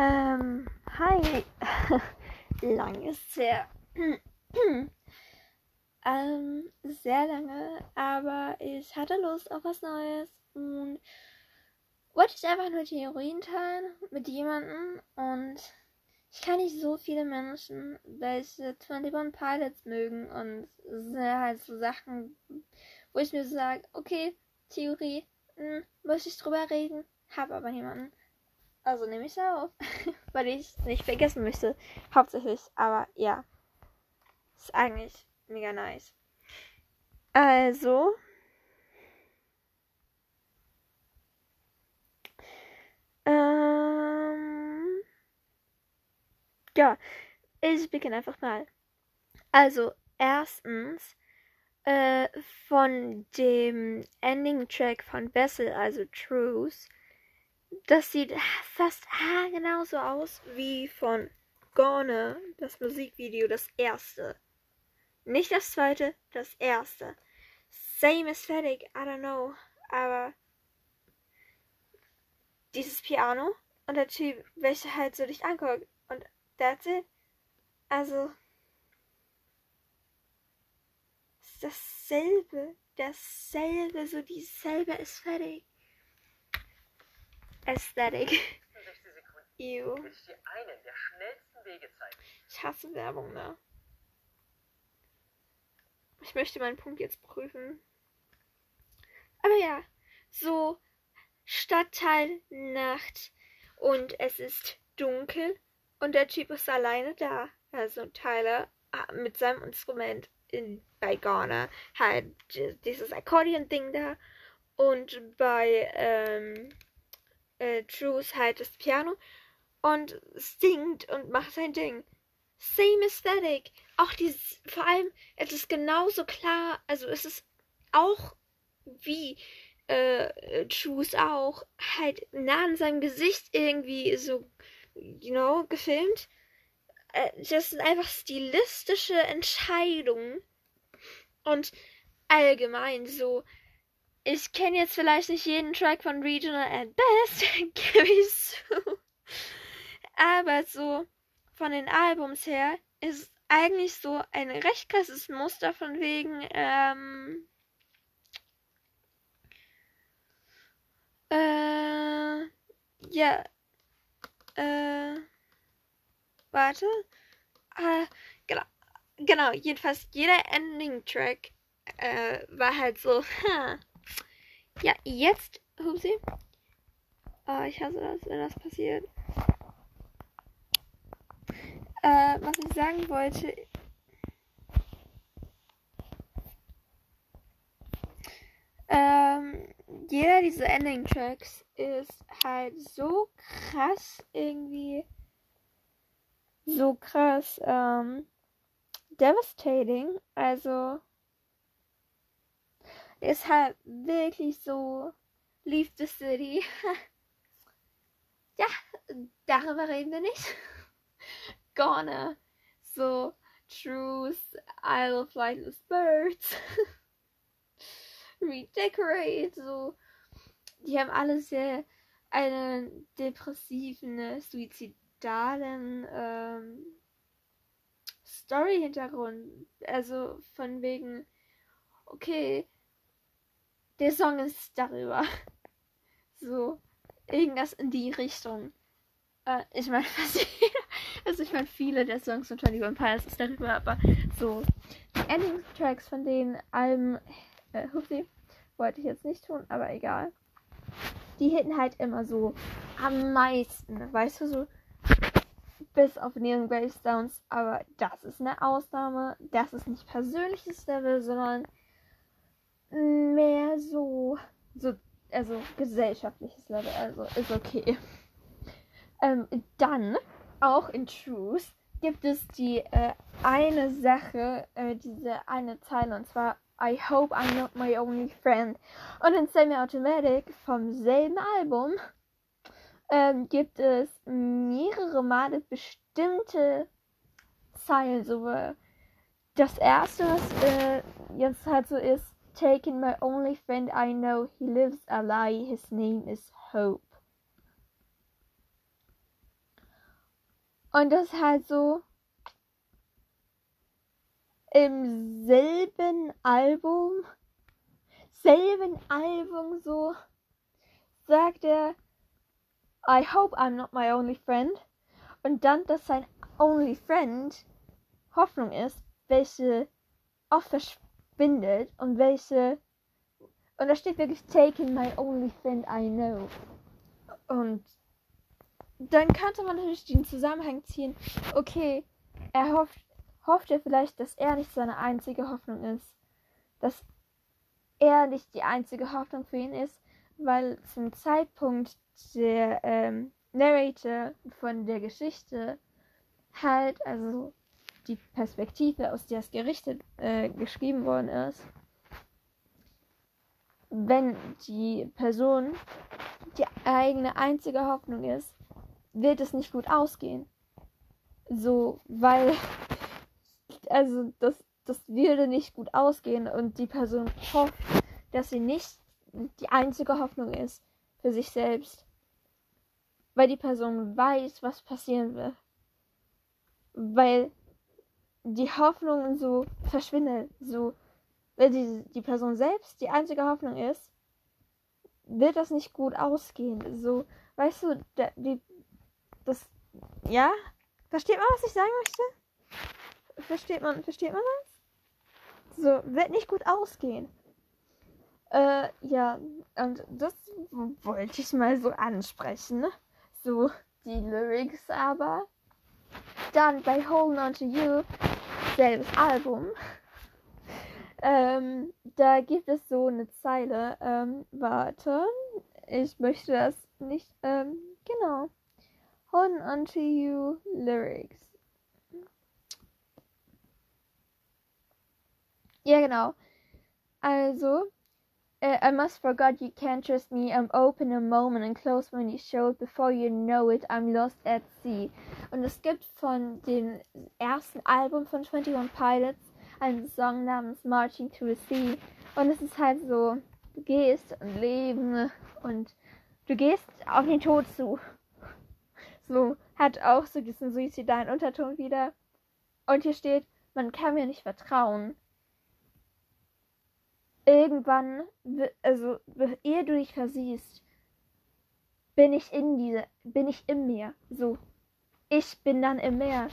Ähm, hi. Lang ist her. ähm, sehr lange, aber ich hatte Lust auf was Neues und wollte ich einfach nur Theorien teilen mit jemandem und ich kann nicht so viele Menschen, welche 21 Pilots mögen und es sind halt so Sachen, wo ich mir so sage, okay, Theorie, hm, muss ich drüber reden, hab aber niemanden. Also nehme ich es auf, weil ich es nicht vergessen möchte. Hauptsächlich, aber ja. Ist eigentlich mega nice. Also. Ähm, ja, ich beginne einfach mal. Also, erstens, äh, von dem Ending-Track von Bessel, also Truth, das sieht fast genauso aus wie von Gone, das Musikvideo, das erste. Nicht das zweite, das erste. Same Aesthetic, I don't know, aber dieses Piano und der Typ, welcher halt so dich anguckt und that's it. Also dasselbe, dasselbe, so dieselbe Aesthetic. Aesthetic. Ew. Ich hasse Werbung, ne? Ich möchte meinen Punkt jetzt prüfen. Aber ja, so Stadtteil Nacht und es ist dunkel und der Typ ist alleine da. Also Tyler ah, mit seinem Instrument in, bei Ghana halt dieses Akkordeon-Ding da und bei ähm, äh, Truth halt das Piano und singt und macht sein Ding. Same Aesthetic. Auch dieses, vor allem, es ist genauso klar, also es ist auch wie äh, Truth auch, halt nah an seinem Gesicht irgendwie so, you know, gefilmt. Äh, das sind einfach stilistische Entscheidungen. Und allgemein so, ich kenne jetzt vielleicht nicht jeden Track von Regional at Best, gebe ich zu. Aber so von den Albums her ist eigentlich so ein recht krasses Muster von wegen, ähm, äh, ja, äh, warte, äh, genau, genau, jedenfalls jeder Ending-Track, äh, war halt so, ha, ja, jetzt, Hupsi. Oh, ich hasse das, wenn das passiert. Äh, was ich sagen wollte. Ähm, jeder dieser Ending-Tracks ist halt so krass irgendwie. So krass, ähm, devastating. Also, halt wirklich so Leave the City. ja, darüber reden wir nicht. Gonna. So, Truth, Isle of Lightless Birds. Redecorate, so. Die haben alle sehr einen depressiven, suizidalen ähm, Story-Hintergrund. Also von wegen, okay, der Song ist darüber. So, irgendwas in die Richtung. Äh, ich meine, also ich meine, viele der Songs von 21 Pilots ist darüber, aber so, die Ending-Tracks von den Alben, äh, Hupsi, wollte ich jetzt nicht tun, aber egal. Die hitten halt immer so am meisten, weißt du, so bis auf Neon Gravestones, aber das ist eine Ausnahme. Das ist nicht persönliches Level, sondern mehr so, so also gesellschaftliches Level, also ist okay. Ähm, dann, auch in Truth, gibt es die äh, eine Sache, äh, diese eine Zeile, und zwar I hope I'm not my only friend. Und in Semi-Automatic vom selben Album ähm, gibt es mehrere Male bestimmte Zeilen. So, das erste, was äh, jetzt halt so ist, taken my only friend I know. He lives a lie. His name is Hope. Und das halt so im selben Album, selben Album so sagt er, I hope I'm not my only friend. Und dann, dass sein only friend Hoffnung ist, welche oft verschwindet und welche und da steht wirklich taking my only friend I know. Und dann könnte man natürlich den Zusammenhang ziehen, okay, er hofft, hofft er vielleicht, dass er nicht seine einzige Hoffnung ist. Dass er nicht die einzige Hoffnung für ihn ist, weil zum Zeitpunkt der ähm, Narrator von der Geschichte halt, also die Perspektive, aus der es gerichtet, äh, geschrieben worden ist, wenn die Person die eigene einzige Hoffnung ist, wird es nicht gut ausgehen. So, weil, also das, das würde nicht gut ausgehen und die Person hofft, dass sie nicht die einzige Hoffnung ist für sich selbst. Weil die Person weiß, was passieren wird. Weil die Hoffnung so verschwindet, so wenn die, die Person selbst die einzige Hoffnung ist, wird das nicht gut ausgehen. So, weißt du, der, die, das, ja? Versteht man, was ich sagen möchte? Versteht man, versteht man das? So, wird nicht gut ausgehen. Äh, ja, und das wollte ich mal so ansprechen. Ne? So, die Lyrics aber. Dann bei Holding On To You, selbes Album. Ähm, da gibt es so eine Zeile. Ähm, warte. Ich möchte das nicht. Ähm, genau. Hold on to you lyrics. Ja, genau. Also, I must forget you can't trust me. I'm open a moment and close when you show it. Before you know it, I'm lost at sea. Und es gibt von dem ersten Album von 21 Pilots einen Song namens Marching to the Sea. Und es ist halt so, du gehst und leben und du gehst auf den Tod zu. So, hat auch so diesen suizidalen Unterton wieder. Und hier steht, man kann mir nicht vertrauen. Irgendwann, also ehe du dich versiehst, bin ich in diese, bin ich im Meer. So, ich bin dann im Meer.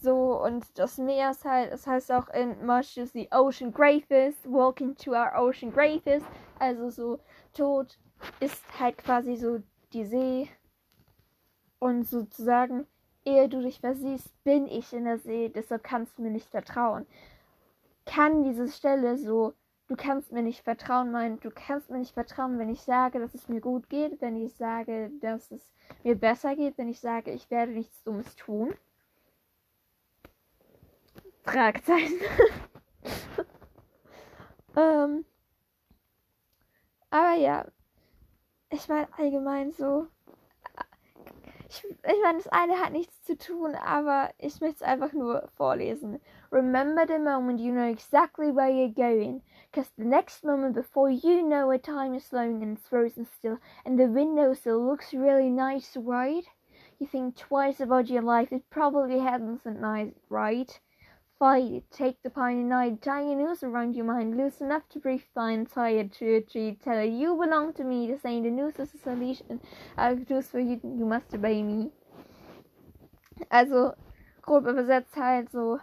So, und das Meer ist halt, es heißt auch in March is the Ocean Gravest, Walking to our Ocean Gravest. Also so, Tod ist halt quasi so die See. Und sozusagen, ehe du dich versiehst, bin ich in der See, deshalb kannst du mir nicht vertrauen. Kann diese Stelle so, du kannst mir nicht vertrauen, meinen, du kannst mir nicht vertrauen, wenn ich sage, dass es mir gut geht, wenn ich sage, dass es mir besser geht, wenn ich sage, ich werde nichts Dummes tun. Fragezeichen. ähm, aber ja, ich meine allgemein so. Ich, ich meine, das eine hat nichts zu tun, aber ich möchte es einfach nur vorlesen. Remember the moment you know exactly where you're going, because the next moment before you know it, time is slowing and it's frozen still, and the window still looks really nice, right? You think twice about your life, it probably hasn't nice, right? Fight, take the night, tie a noose around your mind, loose enough to breathe fine, tie it to a tree, tell her you belong to me, the saying the noose is a solution, I'll do for you, you must obey me. Also, grob übersetzt halt so,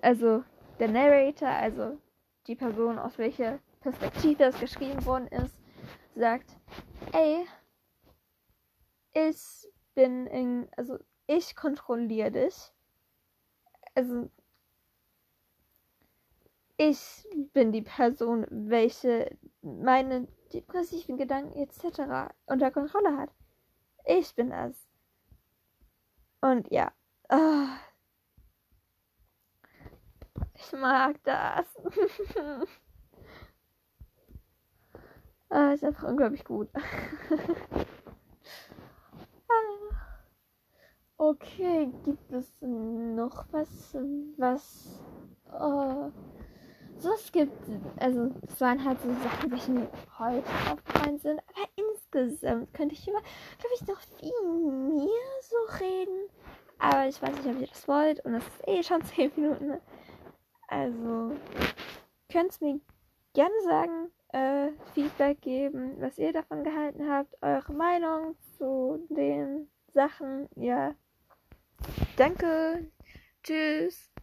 also der Narrator, also die Person, aus welcher Perspektive es geschrieben worden ist, sagt, ey, ich bin in, also ich kontrolliere dich also ich bin die Person, welche meine depressiven Gedanken etc. unter Kontrolle hat. Ich bin das. Und ja. Oh. Ich mag das. ah, ist einfach unglaublich gut. Okay, gibt es noch was, was uh, so es gibt, also es waren halt so Sachen, die mir heute aufgefallen sind, aber ins, insgesamt könnte ich immer, glaube ich, noch viel mehr so reden. Aber ich weiß nicht, ob ihr das wollt. Und das ist eh schon 10 Minuten. Ne? Also, könnt es mir gerne sagen, äh, Feedback geben, was ihr davon gehalten habt, eure Meinung zu den Sachen. Ja. Danke. Tschüss.